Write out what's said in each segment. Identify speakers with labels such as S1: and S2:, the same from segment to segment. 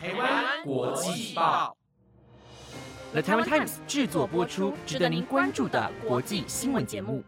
S1: 台湾国际报
S2: ，The Taiwan Times 制作播出，值得您关注的国际新闻节目。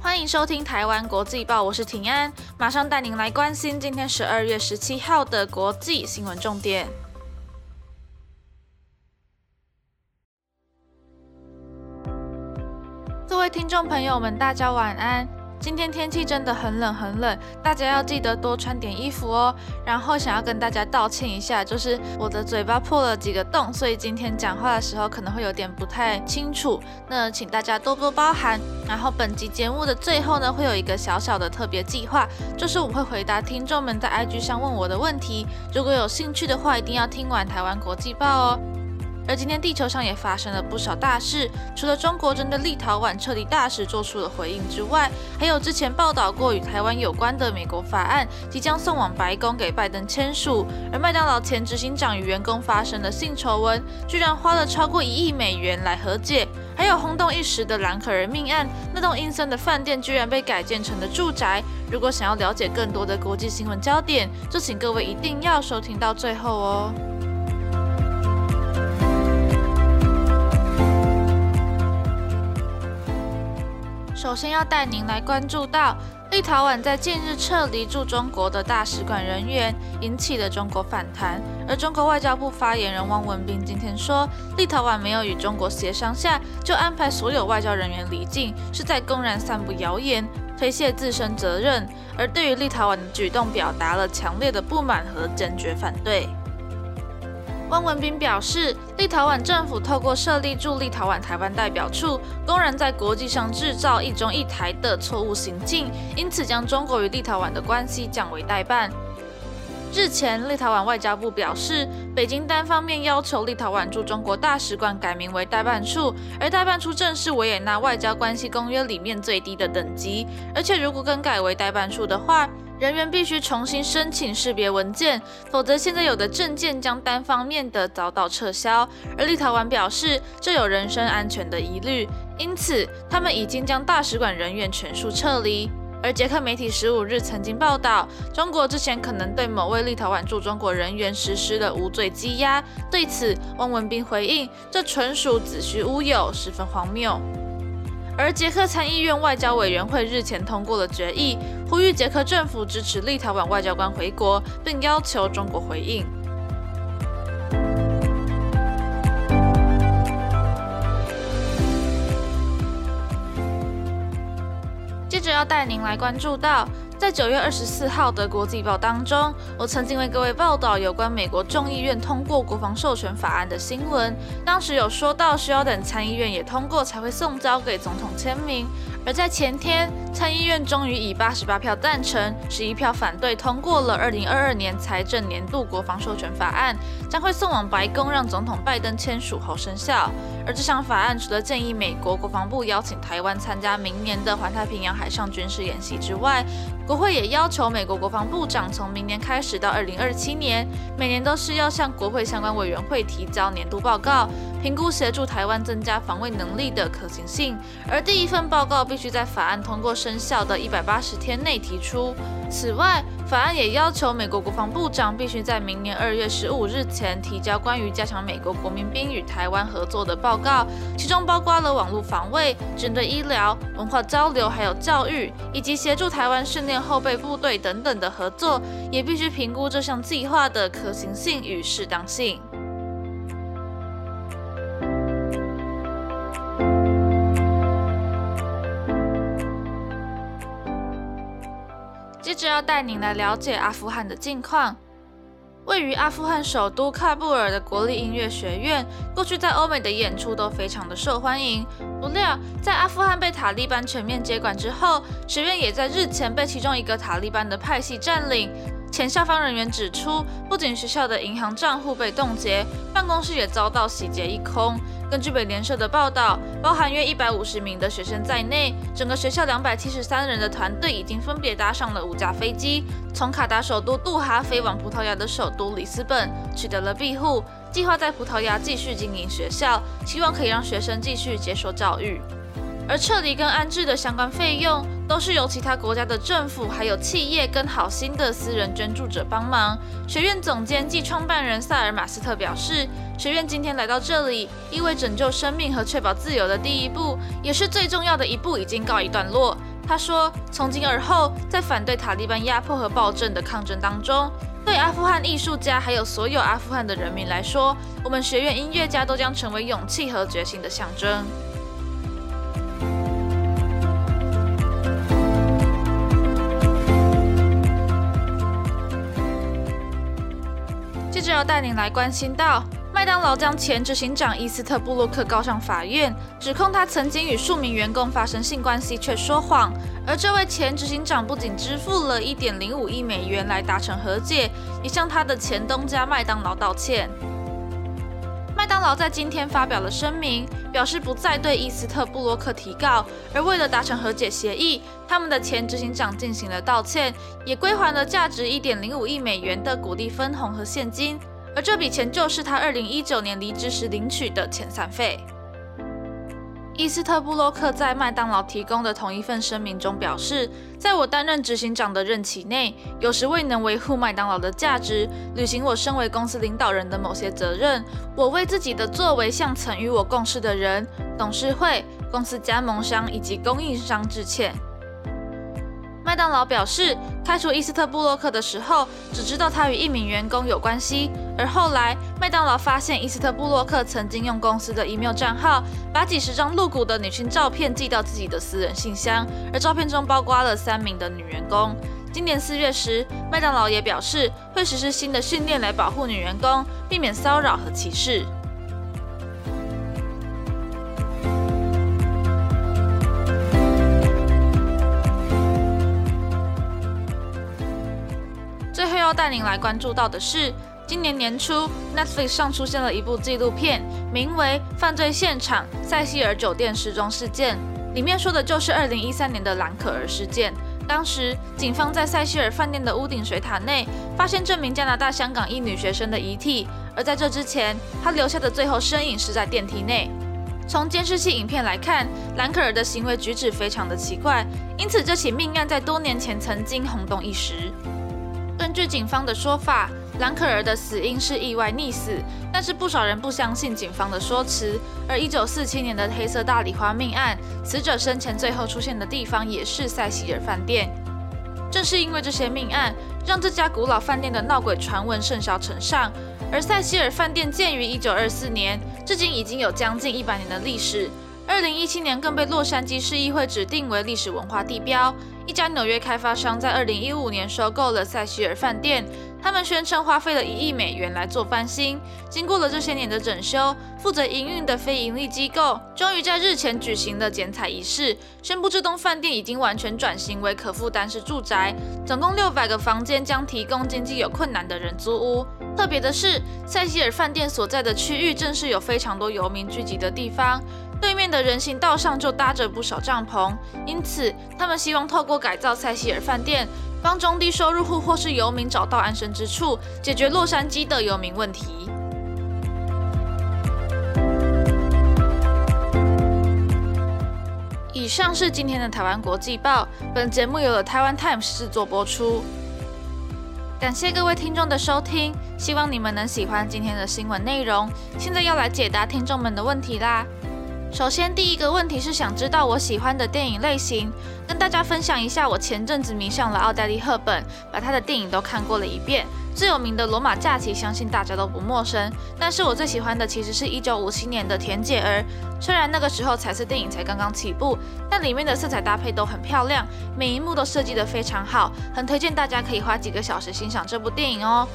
S3: 欢迎收听台湾国际报，我是庭安，马上带您来关心今天十二月十七号的国际新闻重点。各位听众朋友们，大家晚安。今天天气真的很冷很冷，大家要记得多穿点衣服哦。然后想要跟大家道歉一下，就是我的嘴巴破了几个洞，所以今天讲话的时候可能会有点不太清楚，那请大家多多包涵。然后本集节目的最后呢，会有一个小小的特别计划，就是我会回答听众们在 IG 上问我的问题。如果有兴趣的话，一定要听完台湾国际报哦。而今天地球上也发生了不少大事，除了中国针对立陶宛撤离大使做出了回应之外，还有之前报道过与台湾有关的美国法案即将送往白宫给拜登签署，而麦当劳前执行长与员工发生的性丑闻，居然花了超过一亿美元来和解，还有轰动一时的蓝可儿命案，那栋阴森的饭店居然被改建成了住宅。如果想要了解更多的国际新闻焦点，就请各位一定要收听到最后哦。首先要带您来关注到，立陶宛在近日撤离驻中国的大使馆人员，引起了中国反弹。而中国外交部发言人汪文斌今天说，立陶宛没有与中国协商下就安排所有外交人员离境，是在公然散布谣言，推卸自身责任。而对于立陶宛的举动，表达了强烈的不满和坚决反对。汪文斌表示，立陶宛政府透过设立驻立陶宛台湾代表处，公然在国际上制造一中一台的错误行径，因此将中国与立陶宛的关系降为代办。日前，立陶宛外交部表示，北京单方面要求立陶宛驻中国大使馆改名为代办处，而代办处正是维也纳外交关系公约里面最低的等级，而且如果更改为代办处的话，人员必须重新申请识别文件，否则现在有的证件将单方面的遭到撤销。而立陶宛表示，这有人身安全的疑虑，因此他们已经将大使馆人员全数撤离。而捷克媒体十五日曾经报道，中国之前可能对某位立陶宛驻中国人员实施了无罪羁押。对此，汪文斌回应：“这纯属子虚乌有，十分荒谬。”而捷克参议院外交委员会日前通过了决议，呼吁捷克政府支持立陶宛外交官回国，并要求中国回应。要带您来关注到。在九月二十四号的国际报当中，我曾经为各位报道有关美国众议院通过国防授权法案的新闻。当时有说到需要等参议院也通过才会送交给总统签名。而在前天，参议院终于以八十八票赞成、十一票反对通过了二零二二年财政年度国防授权法案，将会送往白宫让总统拜登签署后生效。而这项法案除了建议美国国防部邀请台湾参加明年的环太平洋海上军事演习之外，国会也要求美国国防部长从明年开始到二零二七年，每年都是要向国会相关委员会提交年度报告，评估协助台湾增加防卫能力的可行性。而第一份报告必须在法案通过生效的一百八十天内提出。此外，法案也要求美国国防部长必须在明年二月十五日前提交关于加强美国国民兵与台湾合作的报告，其中包括了网络防卫、针对医疗、文化交流，还有教育，以及协助台湾训练后备部队等等的合作，也必须评估这项计划的可行性与适当性。接着要带您来了解阿富汗的近况。位于阿富汗首都喀布尔的国立音乐学院，过去在欧美的演出都非常的受欢迎。不料，在阿富汗被塔利班全面接管之后，学院也在日前被其中一个塔利班的派系占领。前校方人员指出，不仅学校的银行账户被冻结，办公室也遭到洗劫一空。根据美联社的报道，包含约一百五十名的学生在内，整个学校两百七十三人的团队已经分别搭上了五架飞机，从卡达首都杜哈飞往葡萄牙的首都里斯本，取得了庇护，计划在葡萄牙继续经营学校，希望可以让学生继续接受教育。而撤离跟安置的相关费用都是由其他国家的政府、还有企业跟好心的私人捐助者帮忙。学院总监暨创办人萨尔马斯特表示，学院今天来到这里，因为拯救生命和确保自由的第一步，也是最重要的一步，已经告一段落。他说，从今而后，在反对塔利班压迫和暴政的抗争当中，对阿富汗艺术家还有所有阿富汗的人民来说，我们学院音乐家都将成为勇气和决心的象征。要带领来关心到，麦当劳将前执行长伊斯特布洛克告上法院，指控他曾经与数名员工发生性关系却说谎。而这位前执行长不仅支付了一点零五亿美元来达成和解，也向他的前东家麦当劳道歉。麦当劳在今天发表了声明，表示不再对伊斯特布洛克提告，而为了达成和解协议，他们的前执行长进行了道歉，也归还了价值一点零五亿美元的股利分红和现金，而这笔钱就是他二零一九年离职时领取的遣散费。伊斯特布洛克在麦当劳提供的同一份声明中表示，在我担任执行长的任期内，有时未能维护麦当劳的价值，履行我身为公司领导人的某些责任。我为自己的作为向曾与我共事的人、董事会、公司加盟商以及供应商致歉。麦当劳表示，开除伊斯特布洛克的时候，只知道他与一名员工有关系。而后来，麦当劳发现伊斯特布洛克曾经用公司的 email 账号，把几十张露骨的女性照片寄到自己的私人信箱，而照片中包括了三名的女员工。今年四月时，麦当劳也表示会实施新的训练来保护女员工，避免骚扰和歧视。要带您来关注到的是，今年年初 Netflix 上出现了一部纪录片，名为《犯罪现场：塞西尔酒店失踪事件》，里面说的就是2013年的兰可儿事件。当时警方在塞西尔饭店的屋顶水塔内发现这名加拿大香港一女学生的遗体，而在这之前，她留下的最后身影是在电梯内。从监视器影片来看，兰可儿的行为举止非常的奇怪，因此这起命案在多年前曾经轰动一时。根据警方的说法，兰可儿的死因是意外溺死，但是不少人不相信警方的说辞。而1947年的黑色大礼花命案，死者生前最后出现的地方也是塞西尔饭店。正是因为这些命案，让这家古老饭店的闹鬼传闻甚嚣尘上。而塞西尔饭店建于1924年，至今已经有将近一百年的历史。2017年更被洛杉矶市议会指定为历史文化地标。一家纽约开发商在二零一五年收购了塞西尔饭店，他们宣称花费了一亿美元来做翻新。经过了这些年的整修，负责营运的非盈利机构终于在日前举行了剪彩仪式，宣布这栋饭店已经完全转型为可负担式住宅，总共六百个房间将提供经济有困难的人租屋。特别的是，塞西尔饭店所在的区域正是有非常多游民聚集的地方。对面的人行道上就搭着不少帐篷，因此他们希望透过改造塞西尔饭店，帮中低收入户或是游民找到安身之处，解决洛杉矶的游民问题。以上是今天的台湾国际报，本节目由了台湾 Times 制作播出。感谢各位听众的收听，希望你们能喜欢今天的新闻内容。现在要来解答听众们的问题啦。首先，第一个问题是想知道我喜欢的电影类型，跟大家分享一下。我前阵子迷上了奥黛丽·赫本，把她的电影都看过了一遍。最有名的《罗马假期》，相信大家都不陌生。但是我最喜欢的其实是一九五七年的《甜姐儿》。虽然那个时候彩色电影才刚刚起步，但里面的色彩搭配都很漂亮，每一幕都设计得非常好，很推荐大家可以花几个小时欣赏这部电影哦。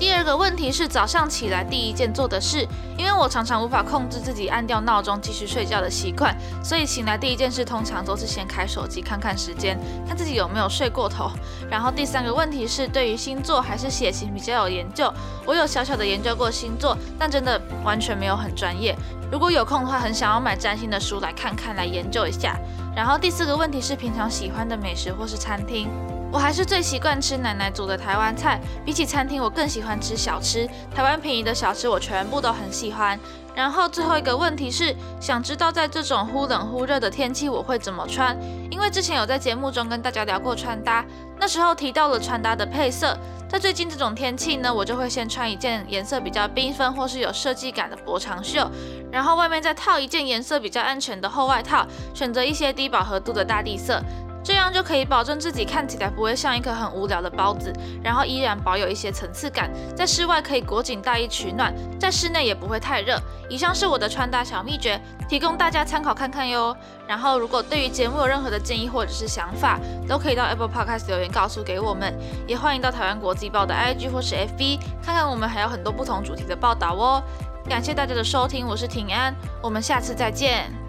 S3: 第二个问题是早上起来第一件做的事，因为我常常无法控制自己按掉闹钟继续睡觉的习惯，所以醒来第一件事通常都是先开手机看看时间，看自己有没有睡过头。然后第三个问题是对于星座还是血型比较有研究，我有小小的研究过星座，但真的完全没有很专业。如果有空的话，很想要买占星的书来看看，来研究一下。然后第四个问题是平常喜欢的美食或是餐厅。我还是最习惯吃奶奶煮的台湾菜，比起餐厅，我更喜欢吃小吃。台湾便宜的小吃，我全部都很喜欢。然后最后一个问题是，想知道在这种忽冷忽热的天气，我会怎么穿？因为之前有在节目中跟大家聊过穿搭，那时候提到了穿搭的配色。在最近这种天气呢，我就会先穿一件颜色比较缤纷或是有设计感的薄长袖，然后外面再套一件颜色比较安全的厚外套，选择一些低饱和度的大地色。这样就可以保证自己看起来不会像一颗很无聊的包子，然后依然保有一些层次感。在室外可以裹紧大衣取暖，在室内也不会太热。以上是我的穿搭小秘诀，提供大家参考看看哟。然后如果对于节目有任何的建议或者是想法，都可以到 Apple Podcast 留言告诉给我们，也欢迎到台湾国际报的 IG 或是 FB 看看我们还有很多不同主题的报道哦。感谢大家的收听，我是庭安，我们下次再见。